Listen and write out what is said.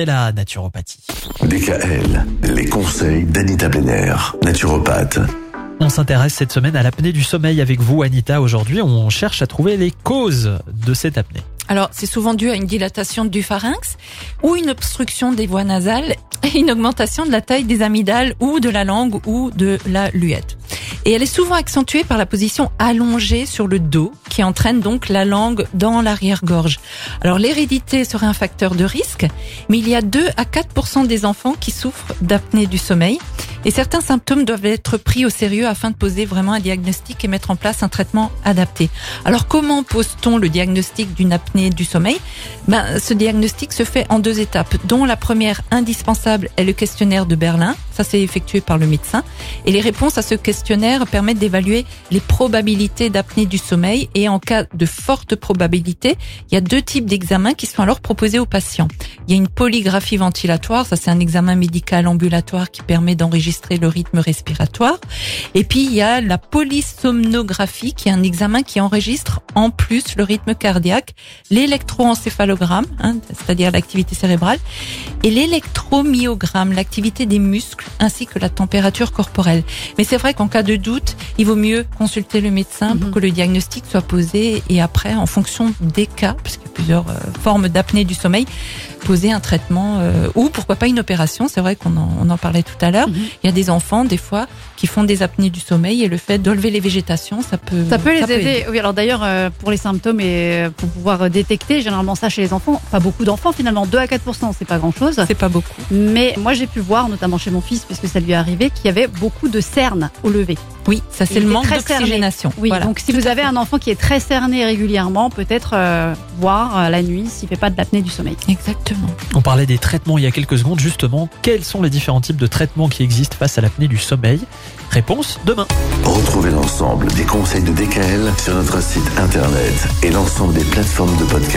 et la naturopathie. DKL, les conseils d'Anita Benner, naturopathe. On s'intéresse cette semaine à l'apnée du sommeil avec vous, Anita. Aujourd'hui, on cherche à trouver les causes de cette apnée. Alors, c'est souvent dû à une dilatation du pharynx ou une obstruction des voies nasales et une augmentation de la taille des amygdales ou de la langue ou de la luette. Et elle est souvent accentuée par la position allongée sur le dos qui entraîne donc la langue dans l'arrière-gorge. Alors l'hérédité serait un facteur de risque, mais il y a 2 à 4% des enfants qui souffrent d'apnée du sommeil. Et certains symptômes doivent être pris au sérieux afin de poser vraiment un diagnostic et mettre en place un traitement adapté. Alors comment pose-t-on le diagnostic d'une apnée du sommeil? Ben, Ce diagnostic se fait en deux étapes, dont la première indispensable est le questionnaire de Berlin. Ça, c'est effectué par le médecin. Et les réponses à ce questionnaire permettent d'évaluer les probabilités d'apnée du sommeil. Et en cas de forte probabilité, il y a deux types d'examens qui sont alors proposés aux patients. Il y a une polygraphie ventilatoire. Ça, c'est un examen médical ambulatoire qui permet d'enregistrer le rythme respiratoire. Et puis, il y a la polysomnographie qui est un examen qui enregistre en plus le rythme cardiaque, l'électroencéphalogramme, hein, c'est-à-dire l'activité cérébrale, et l'électromyogramme, l'activité des muscles ainsi que la température corporelle. Mais c'est vrai qu'en cas de doute, il vaut mieux consulter le médecin pour Mhm. que le diagnostic soit posé et après, en fonction des cas, parce qu'il y a plusieurs euh, formes d'apnée du sommeil, poser un traitement euh, ou pourquoi pas une opération. C'est vrai qu'on en, on en parlait tout à l'heure. Mhm. Il y a des enfants, des fois, qui font des apnées du sommeil et le fait d'enlever les végétations, ça peut, Ça peut les aider. Oui, alors d'ailleurs, euh, pour les symptômes et euh, pour pouvoir détecter, généralement ça chez les enfants, pas beaucoup d'enfants finalement, 2 à 4% c'est pas grand chose. C'est pas beaucoup. Mais moi j'ai pu voir, notamment chez mon fils, puisque ça lui est arrivé, qu'il y avait beaucoup de cernes au lever. Oui, ça c'est le manque d'oxygénation. Oui, Voilà. donc si vous avez un enfant qui est très cerné régulièrement, peut-être euh, voir la nuit s'il fait pas de l'apnée du sommeil. Exactement. On parlait des traitements il y a quelques secondes. Justement, quels sont les différents types de traitements qui existent face à l'apnée du sommeil? Réponse demain. Retrouvez l'ensemble des conseils de DKL sur notre site internet et l'ensemble des plateformes de podcast.